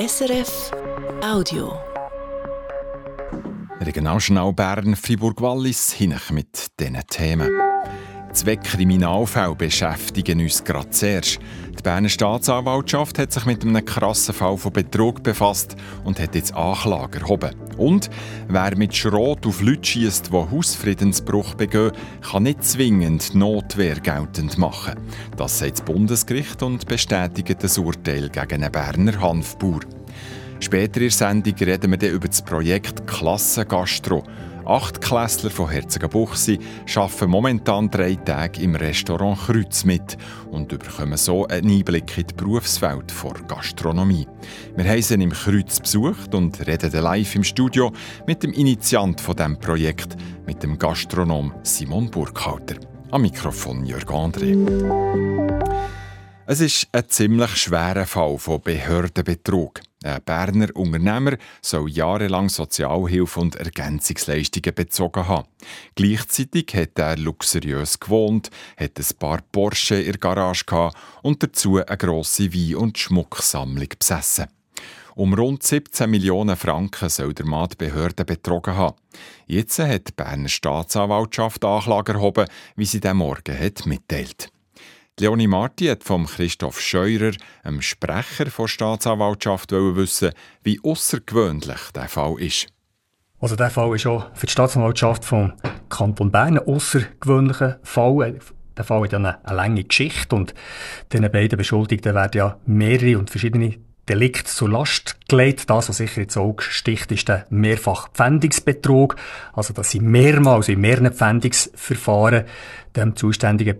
SRF Audio. Regionaljournal Bern, Fribourg-Wallis, hinech mit diesen Themen. Zwei Kriminalfälle beschäftigen uns gerade zuerst. Die Berner Staatsanwaltschaft hat sich mit einem krassen Fall von Betrug befasst und hat jetzt Anklage erhoben. Und wer mit Schrot auf Leute schießt, die Hausfriedensbruch begehen, kann nicht zwingend Notwehr geltend machen. Das sagt das Bundesgericht und bestätigt das Urteil gegen einen Berner Hanfbauer. Später in der Sendung reden wir dann über das Projekt Klasse Gastro. Acht Klässler von Herzogenbuchsee arbeiten momentan drei Tage im Restaurant Kreuz mit und bekommen so einen Einblick in die Berufswelt der Gastronomie. Wir haben sie im Kreuz besucht und reden live im Studio mit dem Initiant von diesem Projekt, mit dem Gastronom Simon Burkhalter. Am Mikrofon Jörg André. Es ist ein ziemlich schwerer Fall von Behördenbetrug. Ein Berner Unternehmer soll jahrelang Sozialhilfe und Ergänzungsleistungen bezogen haben. Gleichzeitig hat er luxuriös gewohnt, hat ein paar Porsche in der Garage gehabt und dazu eine grosse Wein- und Schmucksammlung besessen. Um rund 17 Millionen Franken soll der Mann die Behörden betrogen haben. Jetzt hat die Berner Staatsanwaltschaft Anklage erhoben, wie sie den Morgen hat mitteilt. Leonie Marti hat vom Christoph Scheurer, einem Sprecher der Staatsanwaltschaft, wissen, wie außergewöhnlich der Fall ist. Also der Fall ist auch für die Staatsanwaltschaft vom Kanton Bern ein außergewöhnlicher Fall. Der Fall hat ja eine, eine lange Geschichte und diesen beiden Beschuldigten werden ja mehrere und verschiedene Delikt zur Last gelegt. Das, was sicher ins Auge sticht, ist der Mehrfachpfändungsbetrug. Also, dass sie mehrmals in mehreren Pfändungsverfahren dem zuständigen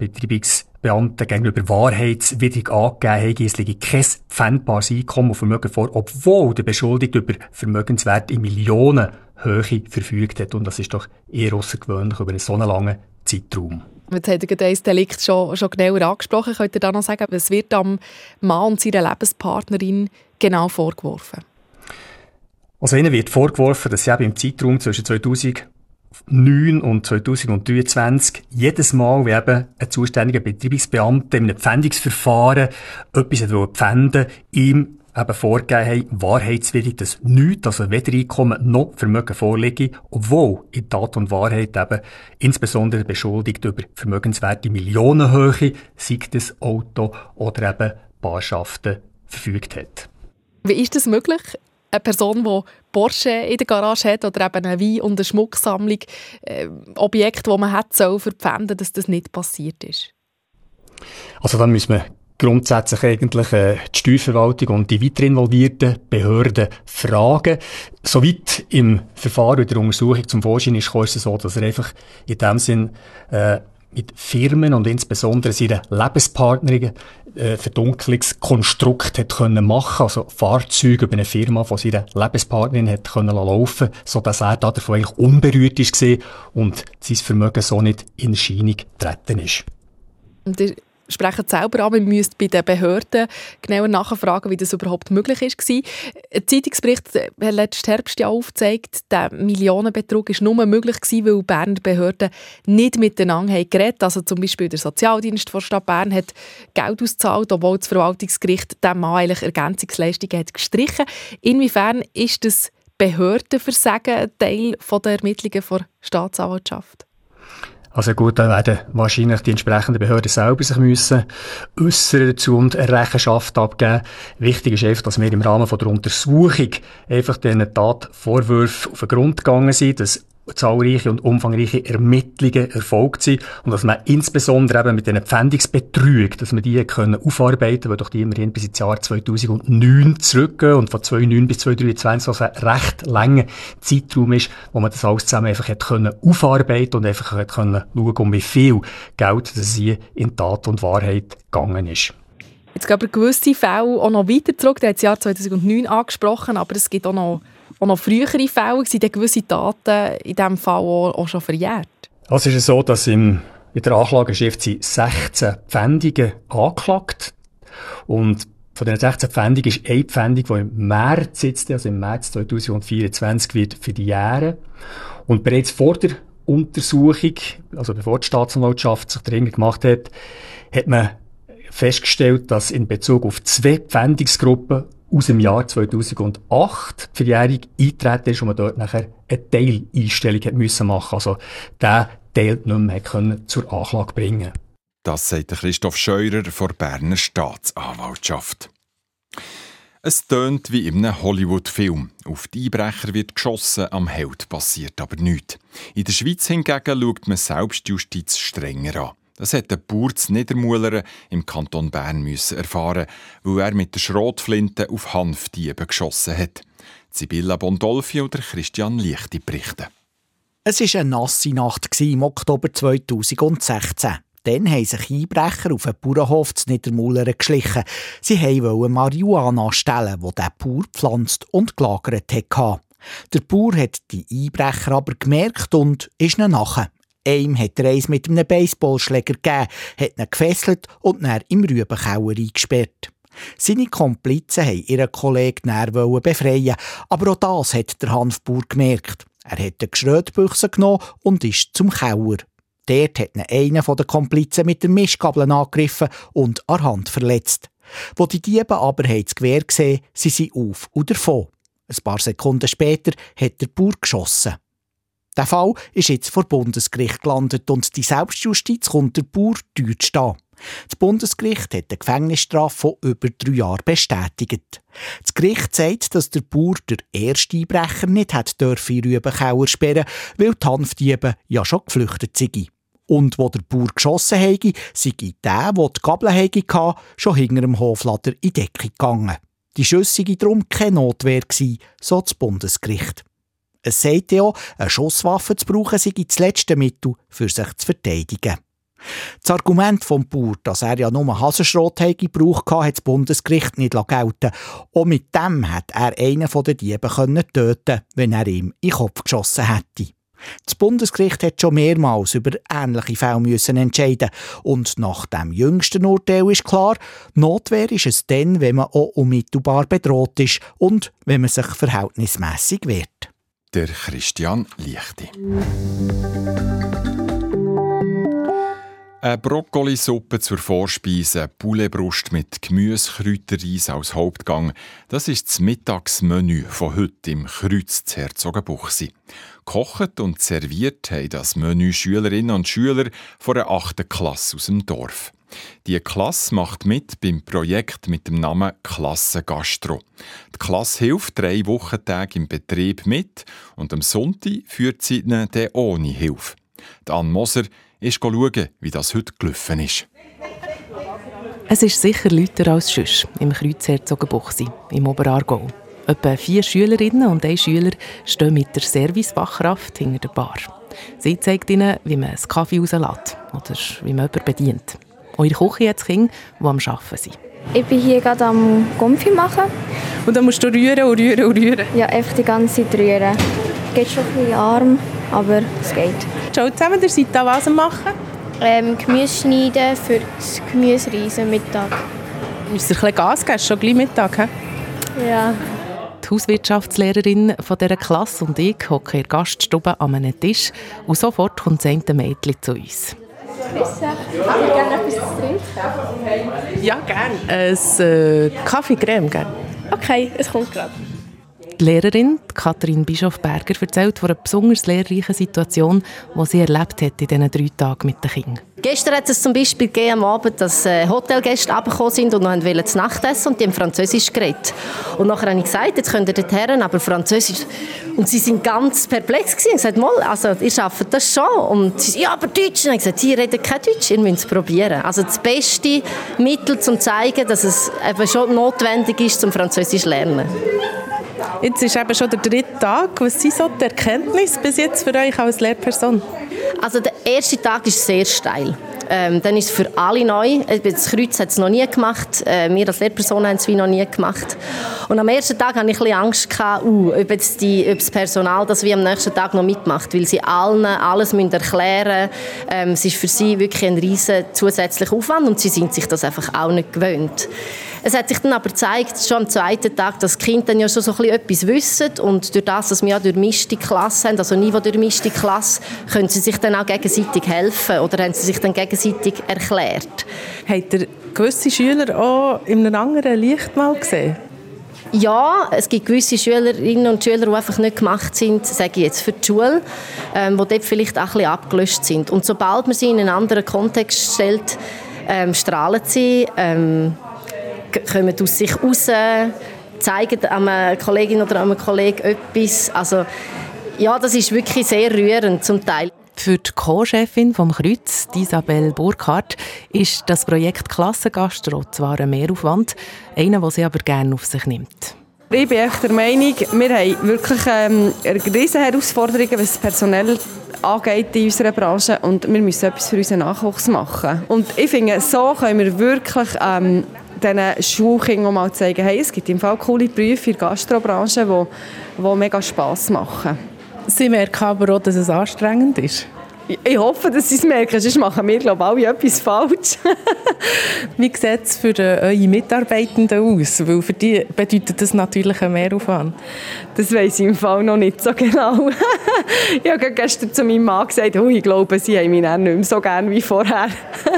Betreibungsbeamten gegenüber wahrheitswidrig angegeben haben, es liege kein pfändbares Einkommen und Vermögen vor, obwohl der Beschuldigte über Vermögenswert in Millionenhöhe verfügt hat. Und das ist doch eher außergewöhnlich über einen so langen Zeitraum. Jetzt hat er das Delikt schon, schon genauer angesprochen. Könnt ihr da noch sagen, was wird am Mann und seiner Lebenspartnerin genau vorgeworfen? Also ihnen wird vorgeworfen, dass sie eben im Zeitraum zwischen 2009 und 2023 jedes Mal, wie eben ein zuständiger Betreibungsbeamter in einem Pfändungsverfahren etwas pfänden ihm eben vorgegeben haben, wahrheitswidrig, dass nichts, also weder Einkommen noch Vermögen vorliege, obwohl in Tat und Wahrheit eben insbesondere beschuldigt über Vermögenswerte Millionenhöhe, sei das Auto oder eben Barschaften verfügt hat. Wie ist das möglich? Eine Person, die Porsche in der Garage hat oder eben eine Wein- und eine Schmucksammlung, äh, Objekt, das man hat, soll verpfänden, dass das nicht passiert ist? Also dann müssen wir grundsätzlich eigentlich äh, die Steuerverwaltung und die weiter involvierten Behörden fragen. Soweit im Verfahren der Untersuchung zum Vorschein ist, ist es so, dass er einfach in dem Sinn äh, mit Firmen und insbesondere seinen Lebenspartnerinnen äh, Verdunklungskonstrukt hat können machen, also Fahrzeuge über eine Firma von seiner Lebenspartnerin hat können laufen, so dass er davon eigentlich unberührt ist und sein Vermögen so nicht in Erscheinung getreten ist sprechen selber an, man müsste bei den Behörden genauer nachfragen, wie das überhaupt möglich ist. Ein Zeitungsbericht hat letzten Herbst ja aufgezeigt, der Millionenbetrug war nur möglich gewesen, weil Berner Behörden nicht miteinander haben geredet Also zum Beispiel der Sozialdienst der Stadt Bern hat Geld ausgezahlt, obwohl das Verwaltungsgericht dem Mann eigentlich Ergänzungsleistungen hat gestrichen. Inwiefern ist das Behördenversagen Teil der Ermittlungen der Staatsanwaltschaft? Also gut, dann werden wahrscheinlich die entsprechenden Behörden selber sich müssen äußern dazu und eine Rechenschaft abgeben. Wichtig ist einfach, dass wir im Rahmen von der Untersuchung einfach diesen Tatvorwürfen auf den Grund gegangen sind, dass zahlreiche und umfangreiche Ermittlungen erfolgt sind und dass man insbesondere eben mit diesen Pfändungsbetrügen, dass man die können aufarbeiten, weil doch die immerhin bis ins Jahr 2009 zurückgehen und von 2009 bis 2023 also ein recht langer Zeitraum ist, wo man das alles zusammen einfach hat können aufarbeiten und einfach hat können schauen, um wie viel Geld das hier in Tat und Wahrheit gegangen ist. Jetzt gab es gewisse Fälle auch noch weiter zurück, der hat das Jahr 2009 angesprochen, aber es gibt auch noch auch noch frühere Fälle sind gewisse Daten in diesem Fall auch, auch schon verjährt? Also ist es so, dass im, in der Anklageschrift sind 16 Pfändungen angeklagt und von den 16 Pfändungen ist eine Pfändung, die im März sitzt, also im März 2024 wird für die Jahre. Und bereits vor der Untersuchung, also bevor die Staatsanwaltschaft sich dringend gemacht hat, hat man festgestellt, dass in Bezug auf zwei Pfändungsgruppen aus dem Jahr 2008 verjährig eintreten ist und man dort nachher eine Teileinstellung müssen machen Also der Teil nicht mehr können zur Anklage bringen Das sagt Christoph Scheurer von der Berner Staatsanwaltschaft. Es tönt wie in einem Hollywood-Film. Auf die Einbrecher wird geschossen, am Held passiert aber nichts. In der Schweiz hingegen schaut man Selbstjustiz strenger an. Das hat der Bauer zu Niedermuhlern im Kanton Bern müssen erfahren, weil er mit der Schrotflinte auf Hanfdiebe geschossen hat. Sibylla Bondolfi oder Christian Lichti berichten. Es war eine nasse Nacht im Oktober 2016. Dann haben sich Einbrecher auf einen Bauernhof zu Niedermullern geschlichen. Sie wollten Marihuana stellen, wo der Bauer pflanzt und gelagert hatte. Der Bauer hat die Einbrecher aber gemerkt und ist nachher. Einem hat er eins mit einem Baseballschläger gegeben, hat ihn gefesselt und dann im Rübenkauer eingesperrt. Seine Komplizen wollten ihren Kollegen näher befreien, aber auch das hat der Hanfbauer gemerkt. Er hat eine Geschrötbüchse genommen und ist zum Kauer. Dort hat ihn einer der Komplizen mit der Mischgabel angegriffen und an Hand verletzt. Wo die Diebe aber das Gewehr gesehen, sie sind auf und davon. Ein paar Sekunden später hat der Bauer geschossen. Der Fall ist jetzt vor Bundesgericht gelandet und die Selbstjustiz kommt der Bauer teuer zu stehen. Das Bundesgericht hat eine Gefängnisstrafe von über drei Jahren bestätigt. Das Gericht sagt, dass der Bauer der erste Einbrecher nicht hat dürfen in Rübenkauer sperren, weil die Hanfdiebe ja schon geflüchtet sind. Und wo der Bauer geschossen hätte, sei der, der die Gabel hatte, schon hinter dem Hoflader in Deckung gegangen. Die Schüsse sei darum keine Notwehr so das Bundesgericht. Es sagt ja, eine Schusswaffe zu brauchen sei das letzte Mittel, für sich zu verteidigen. Das Argument vom Bauer, dass er ja nur Hasenschrot gebraucht hat, hat das Bundesgericht nicht gelten Auch mit dem hat er einen der Diebe töten wenn er ihm in den Kopf geschossen hätte. Das Bundesgericht hat schon mehrmals über ähnliche Fälle müssen entscheiden und nach dem jüngsten Urteil ist klar, Notwehr ist es dann, wenn man auch unmittelbar bedroht ist und wenn man sich verhältnismäßig wehrt der Christian Lichti. Eine Brokkolisuppe zur Vorspeise, Pouletbrust mit Gemüse, Kräuterreis als Hauptgang. Das ist das Mittagsmenü von heute im Kreuz Herzogenbuchsi. Kocht und serviert haben das Menü Schülerinnen und Schüler von der 8. Klasse aus dem Dorf. Die Klasse macht mit beim Projekt mit dem Namen Klasse Gastro. Die Klasse hilft drei Wochentage im Betrieb mit und am Sonntag führt sie ihnen dann ohne Hilfe. Die Anne Moser ist schauen, wie das heute gelaufen ist. Es ist sicher lauter als sonst im Kreuzherzogenbuchsi im Oberaargau. Etwa vier Schülerinnen und ein Schüler stehen mit der Servicefachkraft hinter der Bar. Sie zeigt ihnen, wie man einen Kaffee rauslässt oder wie man jemanden bedient. Auch in der Küche hat es Kinder, die am Arbeiten sind. Ich bin hier gerade am Gumpfi machen. Und dann musst du rühren und rühren und rühren? Ja, einfach die ganze Zeit rühren. Es geht schon ein bisschen arm, aber es geht. Ciao zusammen, ihr seid da was am machen? Ähm, Gemüse schneiden für das Gemüsereisen Mittag. Müsst ihr ein bisschen Gas geben? schon gleich Mittag, he? Ja. Die Hauswirtschaftslehrerin von dieser Klasse und ich hocken in der Gaststube an einem Tisch und sofort kommt das eine Mädchen zu uns. Haben Sie gerne etwas zu trinken? Ja, gerne. Ein äh, Kaffee-Creme, gerne. Okay, es kommt gerade. Die Lehrerin, Katrin Bischof-Berger, erzählt von einer besonders lehrreichen Situation, die sie erlebt hat in diesen drei Tagen mit den Kindern. Gestern hat es zum Beispiel gegeben, am Abend, dass äh, Hotelgäste abgekommen sind und noch wollten zu Nacht und die haben Französisch geredet. Und nachher habe ich gesagt, jetzt könnt ihr dort her, aber Französisch. Und sie sind ganz perplex gewesen. Ich sagte, mal, also ihr schafft das schon. Und sie ja, aber Deutsch. Und ich gesagt, sie reden kein Deutsch, ihr müsst es probieren. Also das beste Mittel, um zu zeigen, dass es eben schon notwendig ist, zum Französisch zu lernen. Jetzt ist eben schon der dritte Tag. Was sind so die Erkenntnisse bis jetzt für euch als Lehrperson? Also der erste Tag ist sehr steil. Ähm, dann ist es für alle neu. Das Kreuz hat es noch nie gemacht. Äh, wir als Lehrperson haben es wie noch nie gemacht. Und am ersten Tag hatte ich ein Angst, gehabt, uh, ob, jetzt die, ob das Personal das wie am nächsten Tag noch mitmacht, weil sie allen alles müssen erklären müssen. Ähm, es ist für sie wirklich ein riesen zusätzlicher Aufwand und sie sind sich das einfach auch nicht gewöhnt. Es hat sich dann aber gezeigt, schon am zweiten Tag, dass die Kinder dann ja schon so ein etwas wissen und durch das, dass wir ja durchmischte Klasse haben, also Niveau durchmischte Klasse, können sie sich dann auch gegenseitig helfen oder haben sie sich dann gegenseitig erklärt. Habt ihr gewisse Schüler auch in einem anderen Licht mal gesehen? Ja, es gibt gewisse Schülerinnen und Schüler, die einfach nicht gemacht sind, sage ich jetzt, für die Schule, ähm, die dort vielleicht auch ein bisschen abgelöscht sind. Und sobald man sie in einen anderen Kontext stellt, ähm, strahlen sie, ähm, kommen aus sich raus, zeigen einer Kollegin oder einem Kollegen etwas. Also, ja, das ist wirklich sehr rührend zum Teil. Für die Co-Chefin vom Kreuz, Isabel Burkhardt, ist das Projekt Klassengastro zwar ein Mehraufwand, einer, den sie aber gerne auf sich nimmt. Ich bin echt der Meinung, wir haben wirklich ähm, riesige Herausforderungen, was personell angeht in unserer Branche und wir müssen etwas für unseren Nachwuchs machen. Und ich finde, so können wir wirklich ähm, diesen Schulkindern mal zeigen, hey, es gibt im Fall coole Berufe in der Gastrobranche, die, die mega Spass machen. Sie merken aber auch, dass es anstrengend ist. Ich hoffe, dass Sie es merken, sonst machen wir, glaube ich, alle etwas falsch. Wie sieht es für äh, eure Mitarbeitenden aus? Weil für die bedeutet das natürlich einen Mehraufwand. Das weiß ich im Fall noch nicht so genau. ich habe gestern zu meinem Mann gesagt, oh, ich glaube, sie haben mich nicht mehr so gerne wie vorher.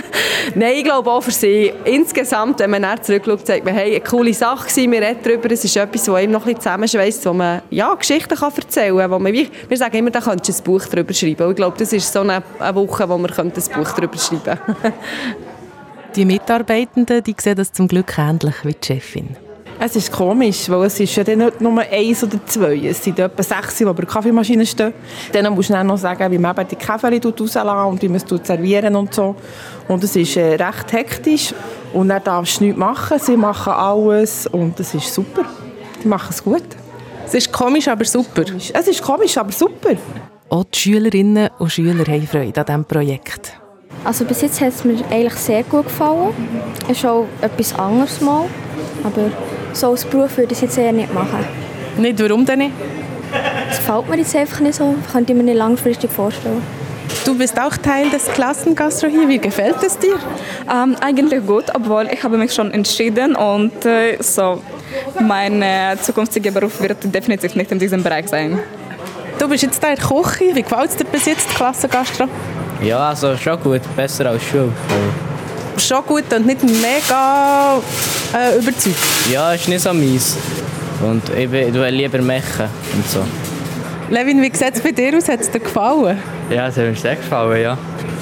Nein, ich glaube auch für sie. Insgesamt, wenn man zurückschaut, sagt man, hey, eine coole Sache wir reden darüber, es ist etwas, das einem noch ein zusammenschweißt, wo man ja, Geschichten kann erzählen kann. Man, wir sagen immer, da könntest du ein Buch darüber schreiben. Und ich glaube, das ist so eine, eine Woche, wo wir ein Buch darüber schreiben könnten. die Mitarbeitenden die sehen das zum Glück ähnlich wie die Chefin. Es ist komisch, weil es ist ja dann nicht nur eins oder zwei, es sind etwa sechs, die bei der Kaffeemaschine stehen. Dann musst du dann noch sagen, wie man die Kaffee rauslassen und wie man es servieren und so. Und es ist äh, recht hektisch und dann darfst du nichts machen, sie machen alles und es ist super. Sie machen es gut. Es ist komisch, aber super. Es ist komisch, aber super. Auch die Schülerinnen und Schüler haben Freude an diesem Projekt. Also bis jetzt hat es mir eigentlich sehr gut gefallen. Es ist auch etwas anderes mal, aber so als Beruf würde ich es jetzt eher nicht machen. Nicht? Warum denn nicht? Es gefällt mir jetzt einfach nicht so. Ich könnte mir nicht langfristig vorstellen. Du bist auch Teil des Klassengastro hier. Wie gefällt es dir? Ähm, eigentlich gut, obwohl ich habe mich schon entschieden und äh, so mein äh, zukünftiger Beruf wird definitiv nicht in diesem Bereich sein. Du bist jetzt der Küche. Wie gefällt es dir bis jetzt, Klassengastro? Ja, also schon gut. Besser als Schule. Schon gut und nicht mega äh, überzeugt? Ja, ist nicht so mies. Und ich will lieber machen und so. Levin, wie sieht es bei dir aus? Hat es dir gefallen? Ja, es hat mir sehr gefallen, ja.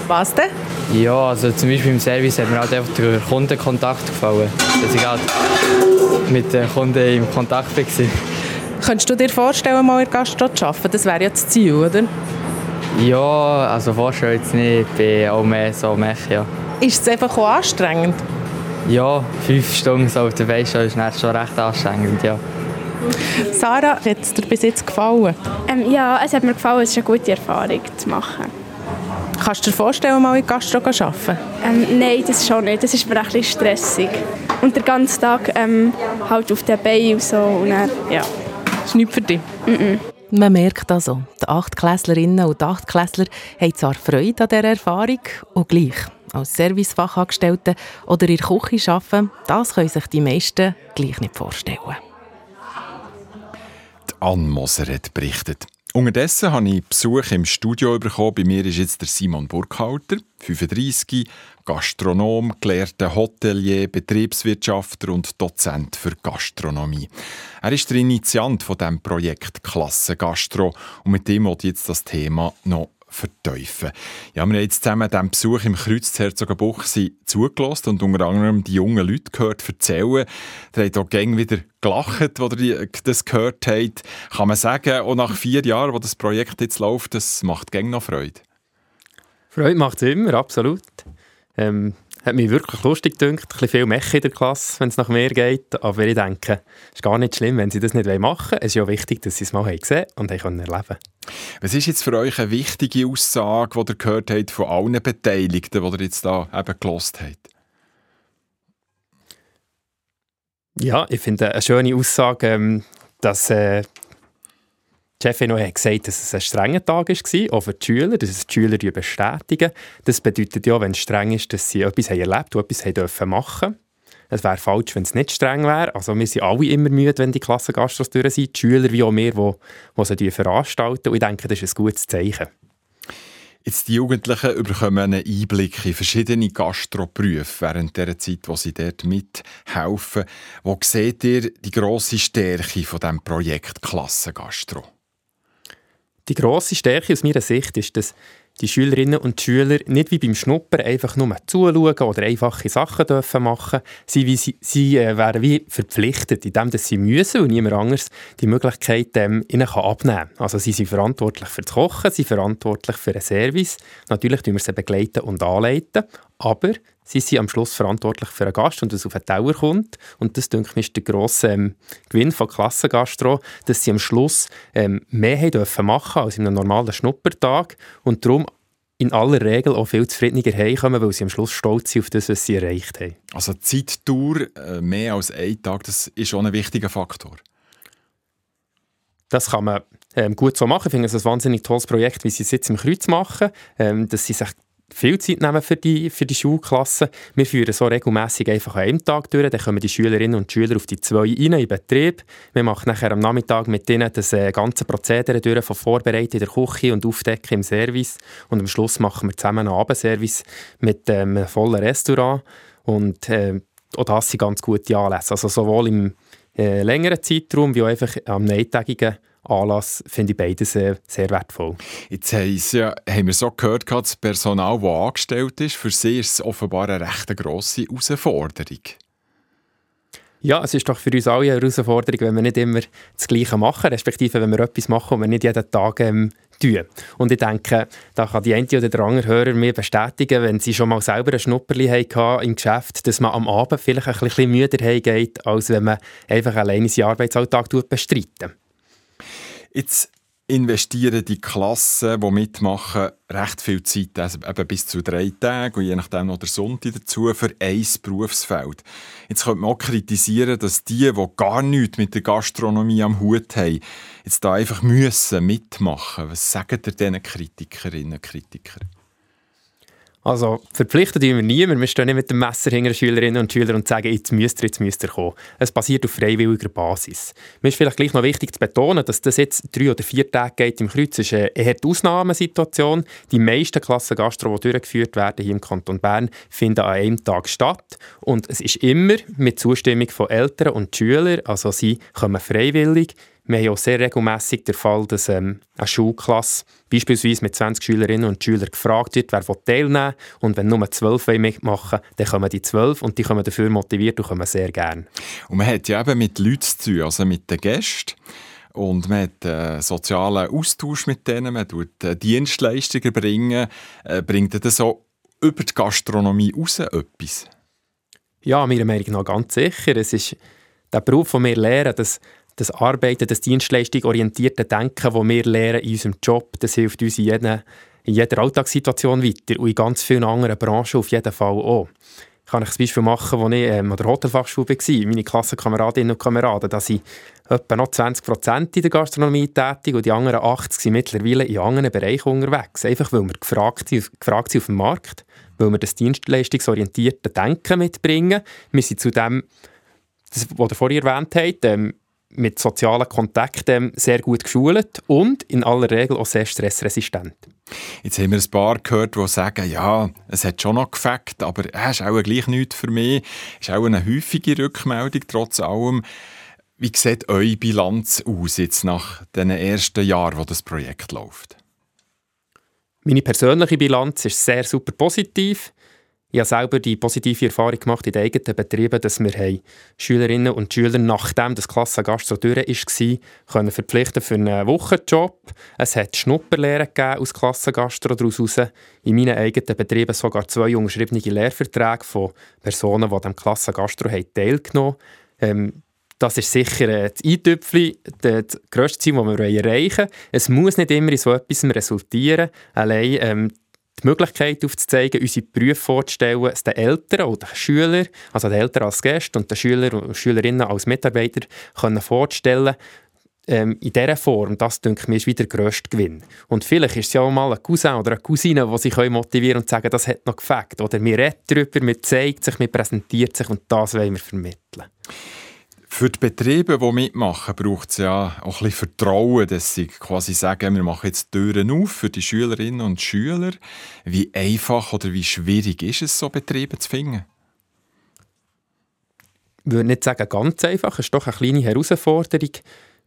Was denn? Ja, also zum Beispiel im Service hat mir halt einfach der Kundenkontakt gefallen. Dass ich halt mit den Kunden im Kontakt war. Könntest du dir vorstellen, mal in der Gastro zu arbeiten? Das wäre ja das Ziel, oder? Ja, also vorstellen jetzt nicht. Ich bin auch mehr so mech, ja. Ist es einfach auch anstrengend? Ja, fünf Stunden so auf der Beine ist schon recht anstrengend, ja. Sarah, hat es dir bis jetzt gefallen? Ähm, ja, es hat mir gefallen. Es ist eine gute Erfahrung zu machen. Kannst du dir vorstellen, mal in Gastro zu arbeiten? Ähm, nein, das schon nicht. Das ist mir ein bisschen stressig. Und den ganzen Tag ähm, halt auf den Beinen und so. Und dann, ja. Das ist nichts für dich? Mm -mm. Man merkt also, die Achtklässlerinnen und Achtklässler haben zwar Freude an dieser Erfahrung und gleich. Als Servicefachangestellte oder in der Küche arbeiten, das können sich die meisten gleich nicht vorstellen. Die Ann Moser hat berichtet. Unterdessen habe ich Besuch im Studio bekommen. Bei mir ist jetzt der Simon Burkhalter, 35, Gastronom, gelehrter Hotelier, Betriebswirtschaftler und Dozent für Gastronomie. Er ist der Initiant von dem Projekt Klasse Gastro und mit dem wird jetzt das Thema noch verteufeln. Ja, wir haben jetzt zusammen dem Besuch im Kreuz Herzogenbuchsee zugelassen und unter anderem die jungen Leute gehört erzählen. Der hat auch gäng wieder gelacht, als ihr das gehört habt. Kann man sagen, auch nach vier Jahren, wo das Projekt jetzt läuft, das macht gäng noch Freude? Freude macht es immer, absolut. Ähm, hat mich wirklich lustig gedacht, ein bisschen viel Mecha in der Klasse, wenn es nach mir geht. Aber ich denke, es ist gar nicht schlimm, wenn sie das nicht machen wollen. Es ist ja wichtig, dass sie es mal haben gesehen und haben erleben können. Was ist jetzt für euch eine wichtige Aussage, die ihr gehört habt von allen Beteiligten, die ihr jetzt da eben gelost habt? Ja, ich finde eine schöne Aussage, ähm, dass äh, Chefin hat gesagt, dass es ein strenger Tag war, auch für die Schüler, dass es die Schüler bestätigen. Das bedeutet ja, wenn es streng ist, dass sie etwas haben erlebt und etwas haben dürfen machen es wäre falsch, wenn es nicht streng wäre. Also wir sind alle immer müde, wenn die Klassengastros durch sind. Die Schüler wie auch wir, die, die sie veranstalten. Und ich denke, das ist ein gutes Zeichen. Jetzt die Jugendlichen bekommen einen Einblick in verschiedene Gastroberufe während der Zeit, wo sie dort mithelfen. Wo seht ihr die grosse Stärke von dem Projekt Klasse Gastro? Die grosse Stärke aus meiner Sicht ist, dass die Schülerinnen und Schüler nicht wie beim Schnuppern einfach nur zuschauen oder einfache Sachen dürfen machen sie, sie, sie äh, wären wie verpflichtet, indem sie müssen und niemand anders die Möglichkeit ähm, ihnen kann abnehmen kann. Also sie sind verantwortlich für das Kochen, sie sind verantwortlich für den Service. Natürlich tun wir sie begleiten und anleiten, aber sie sind am Schluss verantwortlich für einen Gast und was auf den Teller kommt. Und das, denke ich, ist der grosse ähm, Gewinn von Klassengastro, dass sie am Schluss ähm, mehr haben dürfen machen als in einem normalen Schnuppertag und darum in aller Regel auch viel zufriedener heimkommen, weil sie am Schluss stolz sind auf das, was sie erreicht haben. Also die Zeitdauer äh, mehr als ein Tag, das ist auch ein wichtiger Faktor. Das kann man ähm, gut so machen. Ich finde es ein wahnsinnig tolles Projekt, wie sie es jetzt im Kreuz machen, ähm, dass sie sich viel Zeit nehmen für die, für die Schulklasse. Wir führen so regelmäßig einfach an einem Tag durch. Dann kommen die Schülerinnen und Schüler auf die zwei rein in Betrieb. Wir machen nachher am Nachmittag mit ihnen das äh, ganze Prozedere durch, von Vorbereiten in der Küche und Aufdecken im Service. Und am Schluss machen wir zusammen einen Abendservice mit ähm, einem vollen Restaurant. Und äh, auch das sind ganz gute Anlässe. Also sowohl im äh, längeren Zeitraum wie auch einfach am eintägigen Anlass finde ich beides sehr, sehr wertvoll. Jetzt ja, haben wir so gehört, das Personal, das angestellt ist, für sie ist es offenbar eine recht grosse Herausforderung. Ja, es ist doch für uns alle eine Herausforderung, wenn wir nicht immer das Gleiche machen, respektive wenn wir etwas machen und wir nicht jeden Tag ähm, tun. Und ich denke, da kann die eine oder der andere Hörer mir bestätigen, wenn sie schon mal selber ein Schnupperli hatten im Geschäft, dass man am Abend vielleicht ein bisschen müder geht, als wenn man einfach alleine seinen Arbeitsalltag bestreitet. Jetzt investieren die Klassen, die mitmachen, recht viel Zeit, also eben bis zu drei Tage und je nachdem noch der Sonntag dazu, für ein Berufsfeld. Jetzt könnte man auch kritisieren, dass die, die gar nichts mit der Gastronomie am Hut haben, jetzt da einfach müssen mitmachen. Was sagen ihr diesen Kritikerinnen und Kritikern? Also verpflichtet wir niemand. Wir stehen nicht mit dem Messer hinter Schülerinnen und Schülern und sagen, jetzt müsst ihr, jetzt müsst ihr kommen. Es passiert auf freiwilliger Basis. Mir ist vielleicht gleich noch wichtig zu betonen, dass das jetzt drei oder vier Tage geht im Kreuz. Ist eine eher die Ausnahmesituation. Die meisten Klassen Gastro, die durchgeführt werden hier im Kanton Bern, finden an einem Tag statt. Und es ist immer mit Zustimmung von Eltern und Schülern. Also sie kommen freiwillig. Wir haben auch sehr regelmässig den Fall, dass ähm, eine Schulklasse beispielsweise mit 20 Schülerinnen und Schülern gefragt wird, wer teilnehmen will. Und wenn nur 12 mitmachen wollen, dann kommen die 12 und die kommen dafür motiviert und kommen sehr gerne. Und man hat ja eben mit Leuten zu tun, also mit den Gästen. Und man hat einen sozialen Austausch mit denen, man tut äh, Dienstleistungen bringen. Äh, bringt das so über die Gastronomie raus etwas? Ja, meiner Meinung nach ganz sicher. Es ist der Beruf, den wir lernen, dass das Arbeiten, das dienstleistungsorientierte Denken, das wir lernen in unserem Job, das hilft uns in jeder, in jeder Alltagssituation weiter und in ganz vielen anderen Branchen auf jeden Fall auch. Ich kann ich ein Beispiel machen, als ich ähm, an der Hotelfachschule war. Meine Klassenkameradinnen und Kameraden, da sind etwa noch 20 Prozent in der Gastronomie tätig und die anderen 80 sind mittlerweile in anderen Bereichen unterwegs. Einfach weil wir gefragt sind, gefragt sind auf dem Markt, weil wir das dienstleistungsorientierte Denken mitbringen. Wir sind zudem, das, was ihr vorhin erwähnt habt, ähm, mit sozialen Kontakten sehr gut geschult und in aller Regel auch sehr stressresistent. Jetzt haben wir ein paar gehört, die sagen, ja, es hat schon noch gefällt, aber es ist auch gleich nichts für mich. Es ist auch eine häufige Rückmeldung, trotz allem. Wie sieht eure Bilanz aus jetzt nach den ersten Jahren, wo das Projekt läuft? Meine persönliche Bilanz ist sehr super positiv. Ich habe selber die positive Erfahrung gemacht in den eigenen Betrieben, dass wir Schülerinnen und Schüler, nachdem das Klassengastro durch war, können verpflichten für einen Wochenjob. Es hat Schnupperlehren gegeben aus Klassengastro daraus heraus. In meinen eigenen Betrieben sogar zwei unterschriebene Lehrverträge von Personen, die diesem Klassengastro teilgenommen haben. Ähm, das ist sicher äh, das Eintüpfchen, das grösste Ziel, das wir erreichen wollen. Es muss nicht immer in so etwas resultieren. Allein ähm, die Möglichkeit aufzuzeigen, unsere Berufe vorzustellen, es den Eltern oder den Schülern, also den Eltern als Gäste und den Schüler und Schülerinnen als Mitarbeiter können vorzustellen, ähm, in dieser Form, das denke mir, ist wieder der grösste Gewinn. Und vielleicht ist es ja auch mal ein Cousin oder eine Cousine, die sich motivieren und sagen, das hat noch gefällt. Oder wir reden darüber, man zeigt sich, man präsentiert sich und das wollen wir vermitteln. Für die Betriebe, die mitmachen, braucht es ja auch ein bisschen Vertrauen, dass sie quasi sagen, wir machen jetzt Türen auf für die Schülerinnen und Schüler. Wie einfach oder wie schwierig ist es, so Betriebe zu finden? Ich würde nicht sagen ganz einfach, es ist doch eine kleine Herausforderung.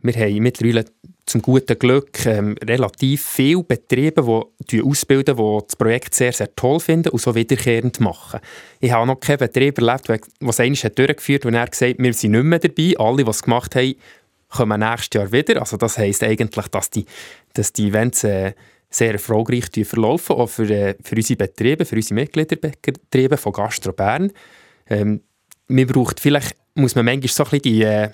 Wir haben mittlerweile zum guten Glück ähm, relativ viele Betriebe, die ausbilden, die das Projekt sehr, sehr toll finden und so wiederkehrend machen. Ich habe noch keinen Betrieb erlebt, der es einmal durchgeführt hat und er gesagt wir sind nicht mehr dabei. Alle, die es gemacht haben, kommen nächstes Jahr wieder. Also das heisst eigentlich, dass die, dass die Events äh, sehr erfolgreich verlaufen, auch für, äh, für unsere Betriebe, für unsere Mitgliederbetriebe von Gastro Bern. Ähm, man braucht vielleicht, muss man manchmal so ein bisschen die... Äh,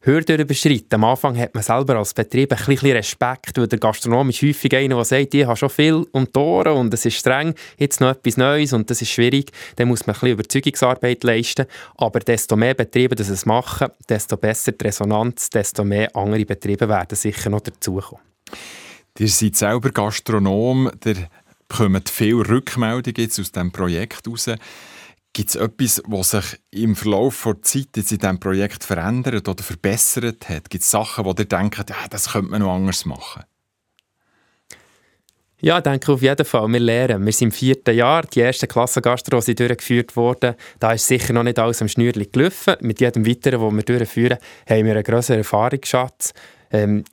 Hürden überschreiten. Am Anfang hat man selber als Betrieb ein bisschen Respekt, weil der Gastronom ist häufig einer, der sagt, ich habe schon viel um die Ohren und es ist streng, jetzt noch etwas Neues und das ist schwierig. Dann muss man ein bisschen Überzeugungsarbeit leisten. Aber desto mehr Betriebe das es machen, desto besser die Resonanz, desto mehr andere Betriebe werden sicher noch dazukommen. Ihr seid selber Gastronom, ihr bekommt viele Rückmeldungen aus diesem Projekt heraus. Gibt es etwas, was sich im Verlauf der Zeit jetzt in diesem Projekt verändert oder verbessert hat? Gibt es Sachen, wo ihr denkt, ja, das könnte man noch anders machen? Ja, ich denke auf jeden Fall. Wir lernen. Wir sind im vierten Jahr. Die ersten Klassengastro sind durchgeführt worden. Da ist sicher noch nicht alles am Schnürli gelaufen. Mit jedem weiteren, das wir durchführen, haben wir einen grösseren Erfahrungsschatz. Ähm,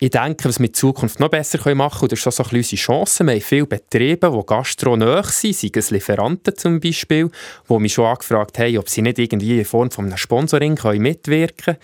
ich denke, was wir in Zukunft noch besser machen können, und das ist schon so ein bisschen unsere Chance. Wir haben viele Betriebe, die gastronaich sind, seien es Lieferanten zum Beispiel, die mich schon angefragt haben, ob sie nicht irgendwie in Form von einem Sponsoring mitwirken können.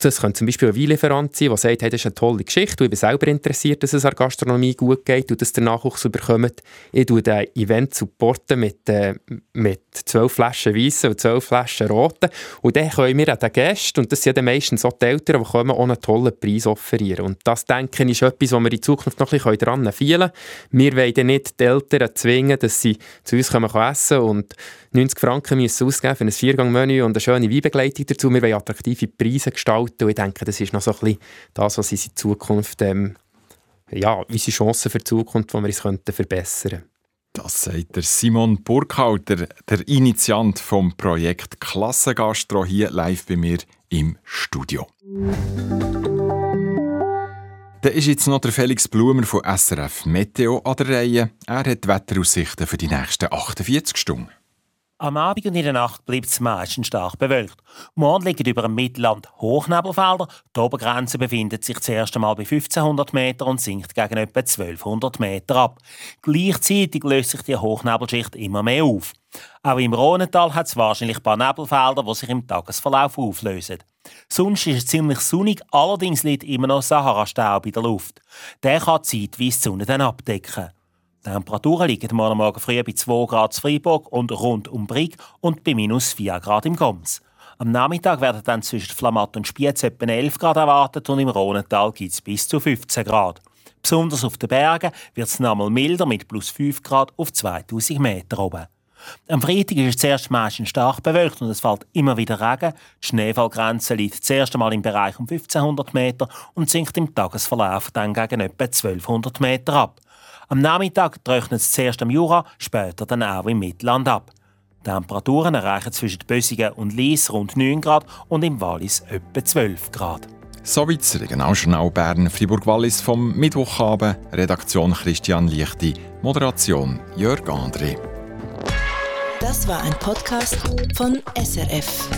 Das könnte zum Beispiel ein Weinlieferant sein, der sagt, hey, das ist eine tolle Geschichte, ich bin selber interessiert, dass es an Gastronomie gut geht und dass der Nachwuchs bekommt. Ich tue das Event supporten mit, äh, mit zwölf Flaschen Weissen und zwölf Flaschen Roten. Und dann können wir an den Gästen, und das sind ja meistens auch die Eltern, die kommen, auch einen tollen Preis offerieren. Und das, denke ich, ist etwas, was wir in Zukunft noch ein bisschen daran feilen können. Wir wollen nicht die Eltern zwingen, dass sie zu uns kommen essen und 90 Franken müssen ausgeben für ein Viergang-Menü und eine schöne Weinbegleitung dazu. Wir wollen attraktive Preise gestalten und ich denke, das ist noch so ein bisschen das, was uns in Zukunft, ähm, ja, unsere Chancen für die Zukunft, die wir uns könnten verbessern könnten. Das sagt Simon Burkhalter, der Initiant vom Projekt Klassengastro, hier live bei mir im Studio. Da ist jetzt noch der Felix Blumer von SRF Meteo an der Reihe. Er hat Wetteraussichten für die nächsten 48 Stunden. Am Abend und in der Nacht bleibt es meistens stark bewölkt. Morgen liegen über dem Mittelland Hochnebelfelder. Die Obergrenze befindet sich zuerst einmal bei 1500 Meter und sinkt gegen etwa 1200 Meter ab. Gleichzeitig löst sich die Hochnebelschicht immer mehr auf. Auch im Rhonental hat es wahrscheinlich ein paar Nebelfelder, die sich im Tagesverlauf auflösen. Sonst ist es ziemlich sonnig, allerdings liegt immer noch Sahara-Staub in der Luft. Der kann zeitweise die Sonne dann abdecken. Die Temperaturen liegen morgen Morgen früh bei 2 Grad in Freiburg und rund um Brig und bei minus 4 Grad im Goms. Am Nachmittag werden dann zwischen Flamatt und Spiez etwa 11 Grad erwartet und im Rhonental gibt es bis zu 15 Grad. Besonders auf den Bergen wird es nochmal milder mit plus 5 Grad auf 2000 Meter oben. Am Freitag ist es zuerst meistens stark bewölkt und es fällt immer wieder Regen. Die Schneefallgrenze liegt zuerst einmal im Bereich um 1500 Meter und sinkt im Tagesverlauf dann gegen etwa 1200 Meter ab. Am Nachmittag trocknet es zuerst am Jura, später dann auch im Mittelland ab. Die Temperaturen erreichen zwischen Bösigen und Lies rund 9 Grad und im Wallis etwa 12 Grad. Soweit das Regionaljournal Bern Fribourg-Wallis vom Mittwochabend. Redaktion Christian Lichti, Moderation Jörg André. Das war ein Podcast von SRF.